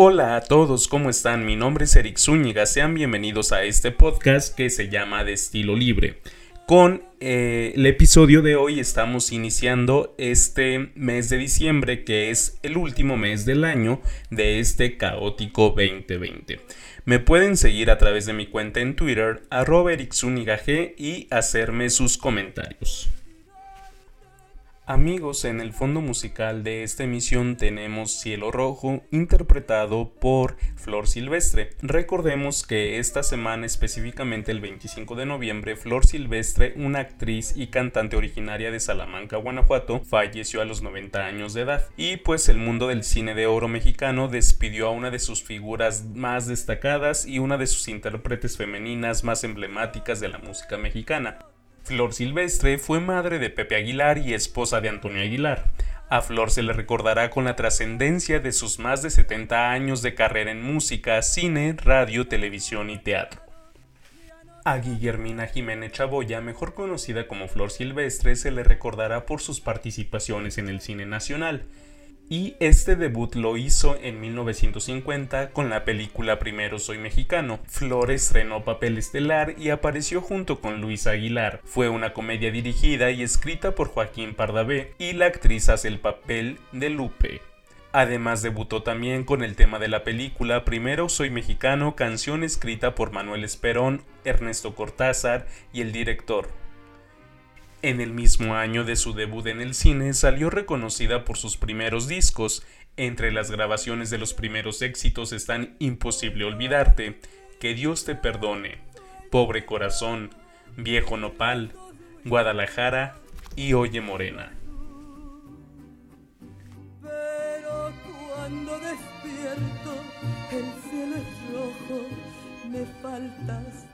Hola a todos, ¿cómo están? Mi nombre es Eric Zúñiga, sean bienvenidos a este podcast que se llama De Estilo Libre. Con eh, el episodio de hoy estamos iniciando este mes de diciembre que es el último mes del año de este caótico 2020. Me pueden seguir a través de mi cuenta en Twitter, arroba G y hacerme sus comentarios. Amigos, en el fondo musical de esta emisión tenemos Cielo Rojo, interpretado por Flor Silvestre. Recordemos que esta semana, específicamente el 25 de noviembre, Flor Silvestre, una actriz y cantante originaria de Salamanca, Guanajuato, falleció a los 90 años de edad. Y pues el mundo del cine de oro mexicano despidió a una de sus figuras más destacadas y una de sus intérpretes femeninas más emblemáticas de la música mexicana. Flor Silvestre fue madre de Pepe Aguilar y esposa de Antonio Aguilar. A Flor se le recordará con la trascendencia de sus más de 70 años de carrera en música, cine, radio, televisión y teatro. A Guillermina Jiménez Chaboya, mejor conocida como Flor Silvestre, se le recordará por sus participaciones en el cine nacional y este debut lo hizo en 1950 con la película Primero Soy Mexicano. Flores estrenó papel estelar y apareció junto con Luis Aguilar. Fue una comedia dirigida y escrita por Joaquín Pardavé y la actriz hace el papel de Lupe. Además debutó también con el tema de la película Primero Soy Mexicano, canción escrita por Manuel Esperón, Ernesto Cortázar y el director. En el mismo año de su debut en el cine salió reconocida por sus primeros discos. Entre las grabaciones de los primeros éxitos están Imposible Olvidarte, Que Dios te perdone, Pobre Corazón, Viejo Nopal, Guadalajara y Oye Morena. Pero cuando despierto, el cielo es rojo, me faltas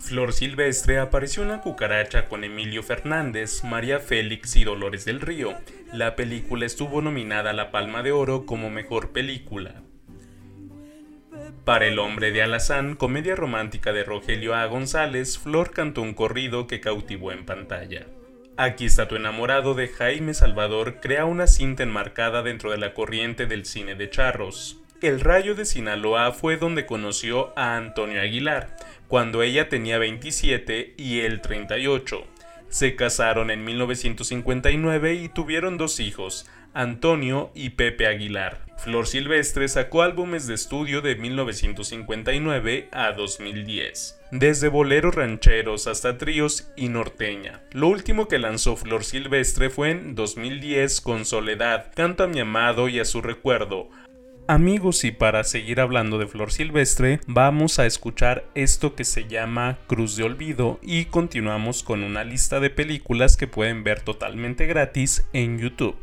Flor Silvestre apareció en La Cucaracha con Emilio Fernández, María Félix y Dolores del Río. La película estuvo nominada a la Palma de Oro como Mejor Película. Para El hombre de Alazán, comedia romántica de Rogelio A. González, Flor cantó un corrido que cautivó en pantalla. Aquí está tu enamorado de Jaime Salvador crea una cinta enmarcada dentro de la corriente del cine de charros. El Rayo de Sinaloa fue donde conoció a Antonio Aguilar, cuando ella tenía 27 y él 38. Se casaron en 1959 y tuvieron dos hijos, Antonio y Pepe Aguilar. Flor Silvestre sacó álbumes de estudio de 1959 a 2010, desde boleros rancheros hasta tríos y norteña. Lo último que lanzó Flor Silvestre fue en 2010 con Soledad, Canta a mi amado y a su recuerdo, Amigos, y para seguir hablando de Flor Silvestre, vamos a escuchar esto que se llama Cruz de Olvido y continuamos con una lista de películas que pueden ver totalmente gratis en YouTube.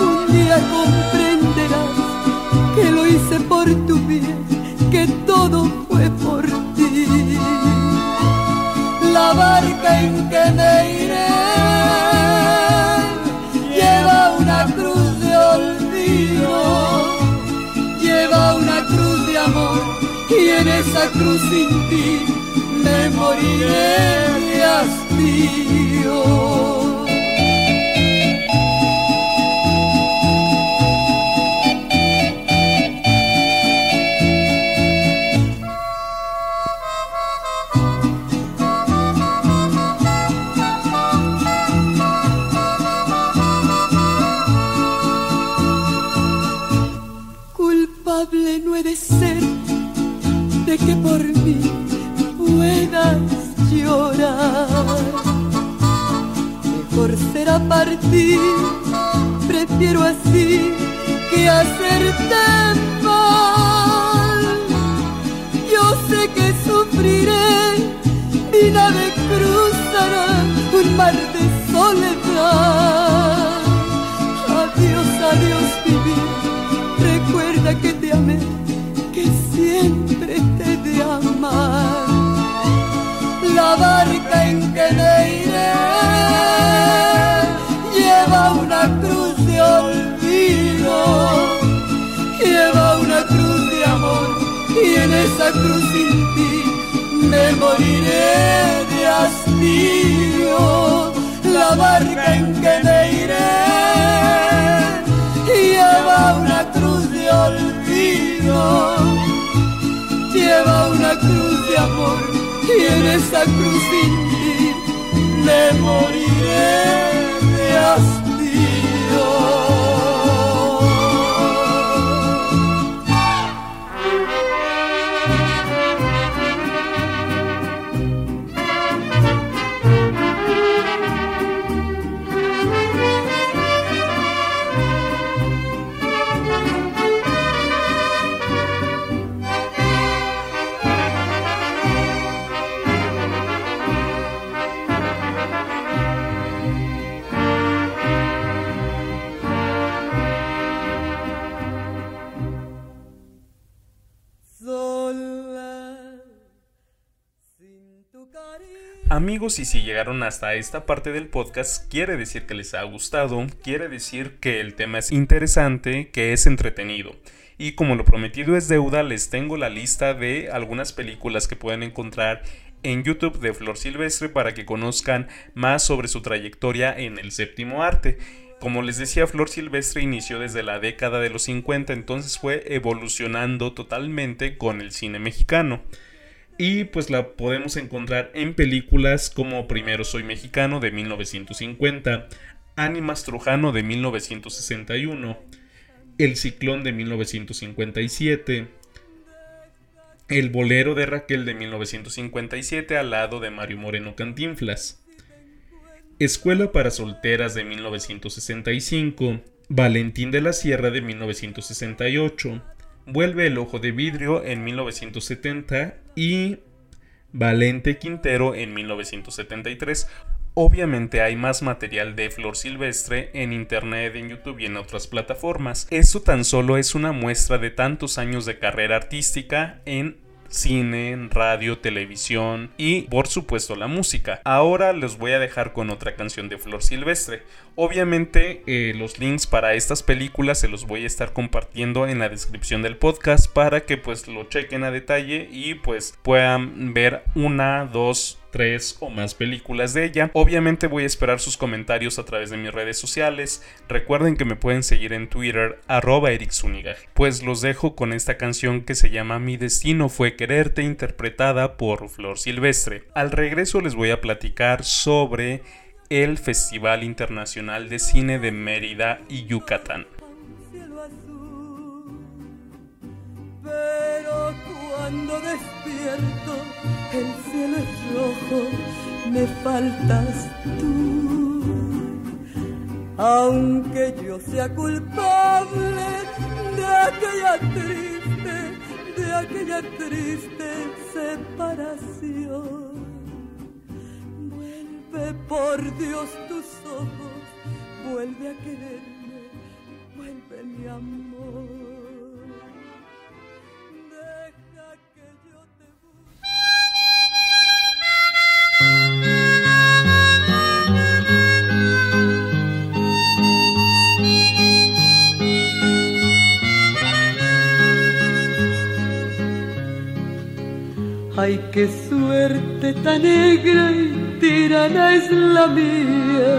Un día comprenderás que lo hice por tu bien, que todo fue por ti. La barca en que me iré lleva una cruz de olvido, lleva una cruz de amor y en esa cruz sin ti me moriré de hastío. Que siempre te de amar. La barca en que me iré lleva una cruz de olvido, lleva una cruz de amor y en esa cruz sin ti me moriré de hastío. La barca en que me iré lleva una cruz de olvido, lleva una cruz de amor y en esa cruz sin ti me moriré de. Amigos, y si llegaron hasta esta parte del podcast, quiere decir que les ha gustado, quiere decir que el tema es interesante, que es entretenido. Y como lo prometido es deuda, les tengo la lista de algunas películas que pueden encontrar en YouTube de Flor Silvestre para que conozcan más sobre su trayectoria en el séptimo arte. Como les decía, Flor Silvestre inició desde la década de los 50, entonces fue evolucionando totalmente con el cine mexicano y pues la podemos encontrar en películas como Primero Soy Mexicano de 1950, Ánimas Trujano de 1961, El Ciclón de 1957, El Bolero de Raquel de 1957 al lado de Mario Moreno Cantinflas, Escuela para Solteras de 1965, Valentín de la Sierra de 1968, Vuelve el ojo de vidrio en 1970 y Valente Quintero en 1973. Obviamente hay más material de Flor Silvestre en internet, en YouTube y en otras plataformas. Eso tan solo es una muestra de tantos años de carrera artística en cine, radio, televisión y por supuesto la música. Ahora les voy a dejar con otra canción de Flor Silvestre. Obviamente eh, los links para estas películas se los voy a estar compartiendo en la descripción del podcast para que pues lo chequen a detalle y pues puedan ver una, dos, tres o más películas de ella. Obviamente voy a esperar sus comentarios a través de mis redes sociales. Recuerden que me pueden seguir en Twitter arroba Pues los dejo con esta canción que se llama Mi destino fue quererte interpretada por Flor Silvestre. Al regreso les voy a platicar sobre el Festival Internacional de Cine de Mérida y Yucatán. Pero cuando despierto el cielo es rojo, me faltas tú. Aunque yo sea culpable de aquella triste, de aquella triste separación. Vuelve por Dios tus ojos, vuelve a quererme, vuelve mi amor. Ay, qué suerte tan negra y tirana es la mía.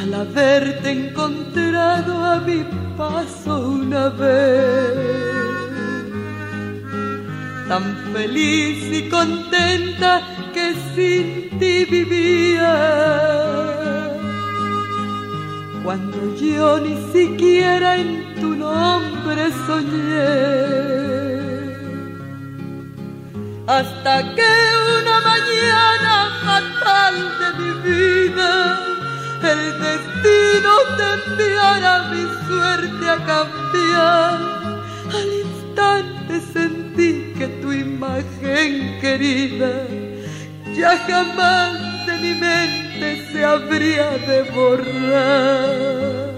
Al haberte encontrado a mi paso una vez, tan feliz y contenta que sin ti vivía. Cuando yo ni siquiera en tu nombre soñé hasta que una mañana fatal de mi vida el destino te enviara mi suerte a cambiar. Al instante sentí que tu imagen querida ya jamás de mi mente se habría de borrar.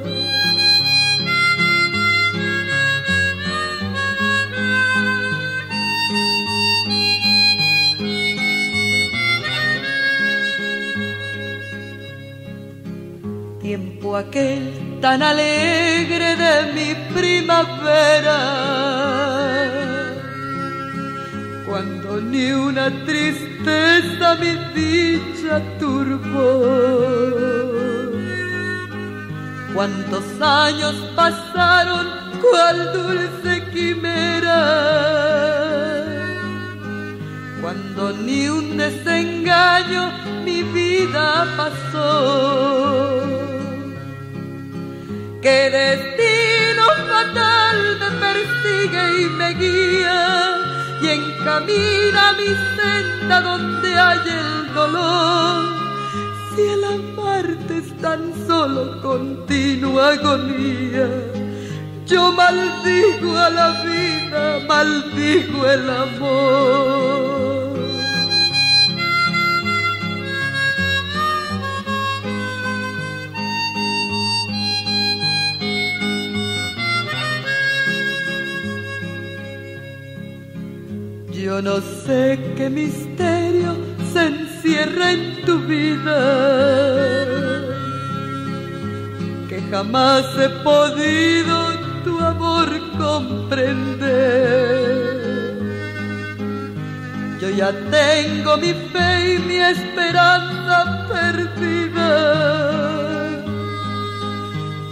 Aquel tan alegre de mi primavera, cuando ni una tristeza mi dicha turbó. Cuántos años pasaron, cual dulce quimera, cuando ni un desengaño mi vida pasó que destino fatal me persigue y me guía y encamina mi senda donde hay el dolor. Si el amarte es tan solo continua agonía, yo maldigo a la vida, maldigo el amor. No sé qué misterio se encierra en tu vida, que jamás he podido tu amor comprender. Yo ya tengo mi fe y mi esperanza perdida,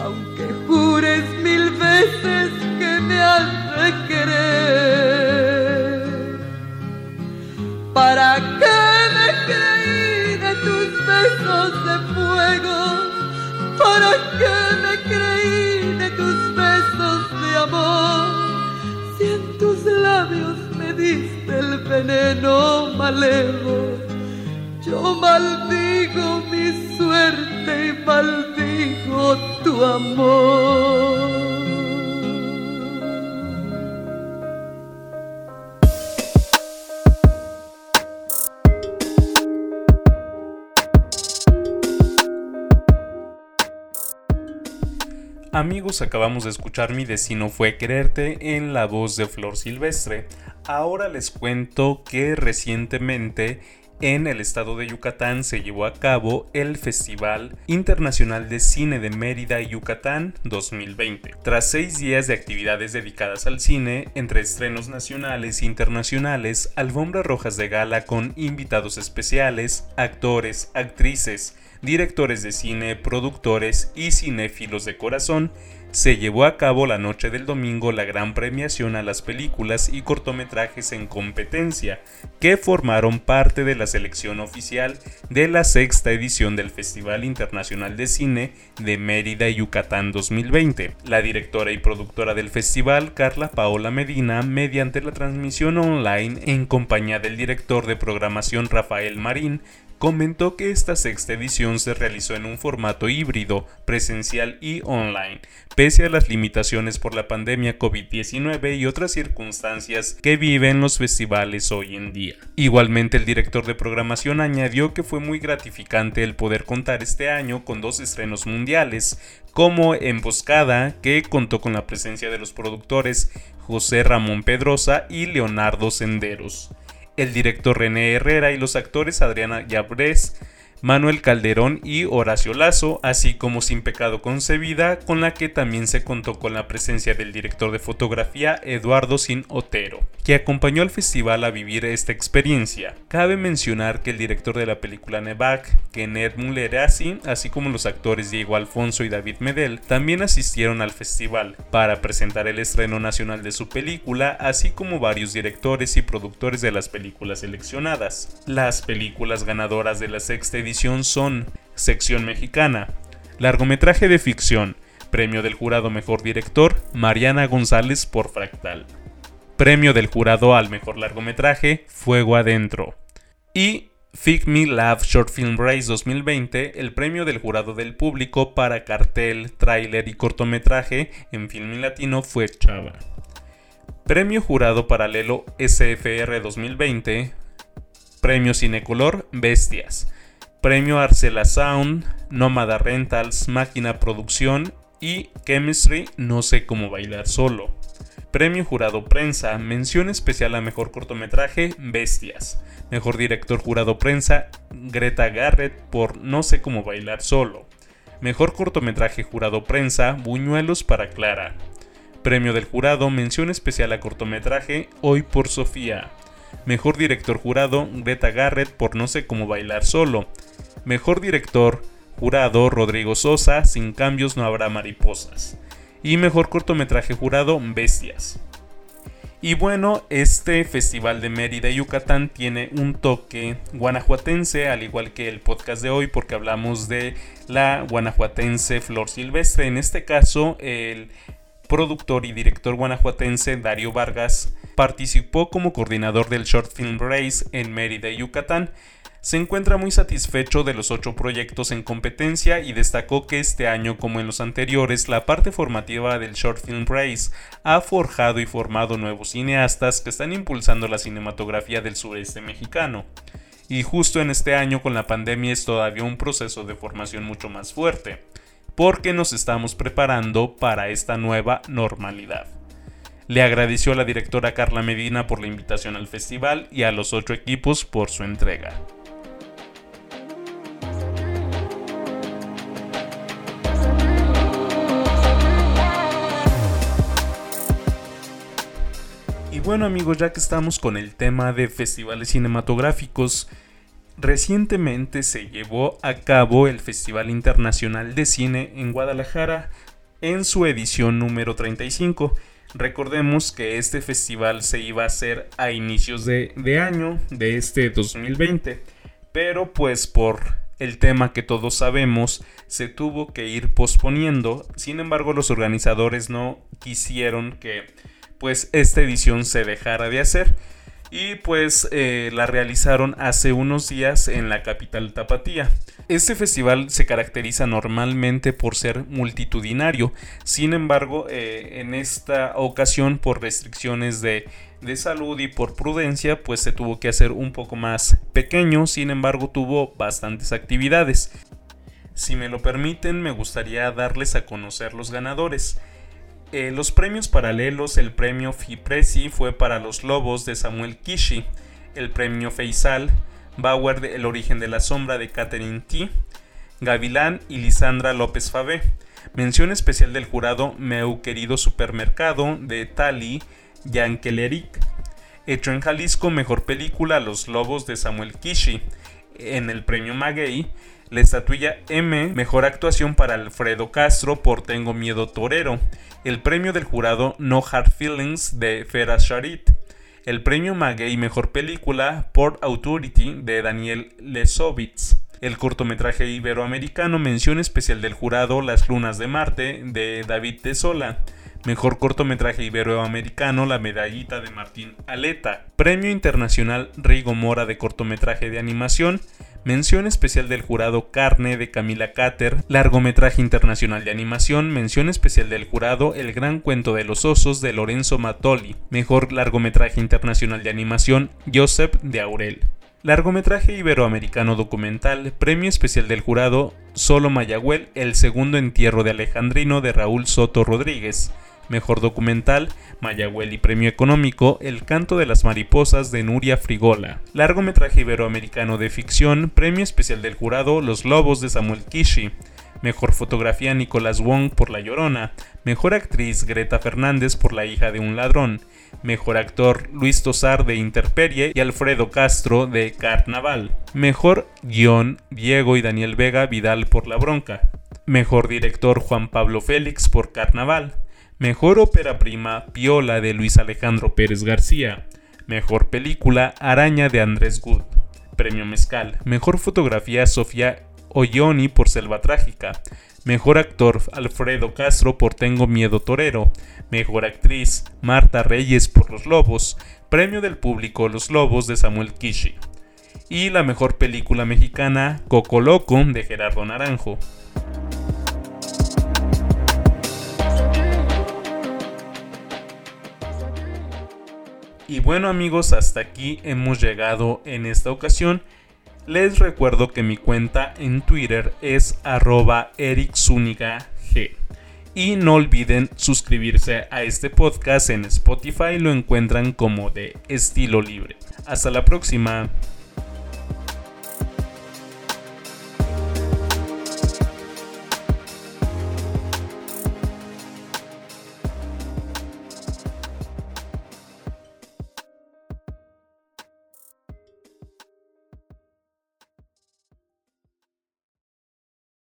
aunque jures mil veces que me has de querer. Veneno malevo, yo maldigo mi suerte y maldigo tu amor. Amigos, acabamos de escuchar Mi destino fue quererte en la voz de Flor Silvestre. Ahora les cuento que recientemente en el estado de Yucatán se llevó a cabo el Festival Internacional de Cine de Mérida y Yucatán 2020. Tras seis días de actividades dedicadas al cine, entre estrenos nacionales e internacionales, alfombras rojas de gala con invitados especiales, actores, actrices, directores de cine, productores y cinéfilos de corazón, se llevó a cabo la noche del domingo la gran premiación a las películas y cortometrajes en competencia, que formaron parte de la selección oficial de la sexta edición del Festival Internacional de Cine de Mérida y Yucatán 2020. La directora y productora del festival, Carla Paola Medina, mediante la transmisión online en compañía del director de programación Rafael Marín, comentó que esta sexta edición se realizó en un formato híbrido, presencial y online, pese a las limitaciones por la pandemia COVID-19 y otras circunstancias que viven los festivales hoy en día. Igualmente el director de programación añadió que fue muy gratificante el poder contar este año con dos estrenos mundiales, como Emboscada, que contó con la presencia de los productores José Ramón Pedrosa y Leonardo Senderos el director René Herrera y los actores Adriana Yabres Manuel Calderón y Horacio Lazo, así como Sin Pecado Concebida, con la que también se contó con la presencia del director de fotografía Eduardo Sin Otero, que acompañó al festival a vivir esta experiencia. Cabe mencionar que el director de la película Nevac, Kenneth Mullerasi, así como los actores Diego Alfonso y David Medel, también asistieron al festival para presentar el estreno nacional de su película, así como varios directores y productores de las películas seleccionadas. Las películas ganadoras de la sexta edición son Sección Mexicana, Largometraje de Ficción, Premio del Jurado Mejor Director, Mariana González por Fractal. Premio del jurado al mejor largometraje, Fuego Adentro. Y Fig Me Love Short Film Race 2020, el premio del jurado del público para cartel, tráiler y cortometraje en film latino fue Chava. Premio jurado paralelo SFR 2020, Premio Cinecolor Bestias, Premio Arcela Sound, Nómada Rentals, Máquina Producción y Chemistry No sé cómo bailar solo. Premio Jurado Prensa, mención especial a Mejor Cortometraje, Bestias. Mejor Director Jurado Prensa, Greta Garrett por No sé cómo bailar solo. Mejor Cortometraje Jurado Prensa, Buñuelos para Clara. Premio del Jurado, mención especial a cortometraje, Hoy por Sofía. Mejor Director Jurado, Greta Garrett por No sé cómo bailar solo. Mejor Director Jurado, Rodrigo Sosa, Sin cambios no habrá mariposas y mejor cortometraje jurado Bestias. Y bueno, este Festival de Mérida Yucatán tiene un toque guanajuatense, al igual que el podcast de hoy, porque hablamos de la guanajuatense Flor Silvestre. En este caso, el productor y director guanajuatense Dario Vargas participó como coordinador del Short Film Race en Mérida, Yucatán, se encuentra muy satisfecho de los ocho proyectos en competencia y destacó que este año, como en los anteriores, la parte formativa del Short Film Race ha forjado y formado nuevos cineastas que están impulsando la cinematografía del sureste mexicano. Y justo en este año con la pandemia es todavía un proceso de formación mucho más fuerte, porque nos estamos preparando para esta nueva normalidad. Le agradeció a la directora Carla Medina por la invitación al festival y a los ocho equipos por su entrega. Y bueno amigos, ya que estamos con el tema de festivales cinematográficos, recientemente se llevó a cabo el Festival Internacional de Cine en Guadalajara en su edición número 35. Recordemos que este festival se iba a hacer a inicios de, de año de este 2020, pero pues por el tema que todos sabemos se tuvo que ir posponiendo, sin embargo los organizadores no quisieron que pues esta edición se dejara de hacer y pues eh, la realizaron hace unos días en la capital tapatía. Este festival se caracteriza normalmente por ser multitudinario, sin embargo eh, en esta ocasión por restricciones de, salud y por prudencia pues se tuvo que hacer un poco más pequeño, sin embargo tuvo bastantes actividades. Si me lo permiten me gustaría darles a conocer los ganadores. Eh, los premios paralelos, el premio Fipresi fue para Los Lobos de Samuel Kishi, el premio Faisal, Bauer de El origen de la sombra de Catherine T, Gavilán y Lisandra López Fabé. Mención especial del jurado Meu querido supermercado de Tali Yankeleric. Hecho en Jalisco, mejor película Los Lobos de Samuel Kishi. En el premio Maguey, la estatuilla M, mejor actuación para Alfredo Castro por Tengo Miedo Torero el premio del jurado No Hard Feelings de Feras Sharit, el premio Maguey Mejor Película Port Authority de Daniel Lesovitz, el cortometraje iberoamericano Mención Especial del Jurado Las Lunas de Marte de David Tesola, Mejor cortometraje iberoamericano La Medallita de Martín Aleta, Premio Internacional Rigo Mora de cortometraje de animación Mención especial del jurado Carne de Camila Cater, largometraje internacional de animación, mención especial del jurado El Gran Cuento de los Osos de Lorenzo Matoli, mejor largometraje internacional de animación Joseph de Aurel. Largometraje iberoamericano documental, premio especial del jurado Solo Mayagüel, El segundo entierro de Alejandrino de Raúl Soto Rodríguez. Mejor documental, Mayagüel y Premio Económico, El canto de las mariposas de Nuria Frigola. Largometraje iberoamericano de ficción, Premio especial del jurado, Los lobos de Samuel Kishi. Mejor fotografía Nicolás Wong por La Llorona. Mejor actriz Greta Fernández por La hija de un ladrón. Mejor actor Luis Tosar de Interperie y Alfredo Castro de Carnaval. Mejor guion Diego y Daniel Vega Vidal por La Bronca. Mejor director Juan Pablo Félix por Carnaval. Mejor ópera prima Piola de Luis Alejandro Pérez García. Mejor película Araña de Andrés Good. Premio Mezcal. Mejor fotografía Sofía Oyoni por Selva Trágica. Mejor actor Alfredo Castro por Tengo Miedo Torero. Mejor actriz Marta Reyes por Los Lobos. Premio del público Los Lobos de Samuel Kishi. Y la mejor película mexicana Coco Loco de Gerardo Naranjo. Y bueno amigos, hasta aquí hemos llegado en esta ocasión. Les recuerdo que mi cuenta en Twitter es arroba G. Y no olviden suscribirse a este podcast en Spotify, lo encuentran como de estilo libre. Hasta la próxima.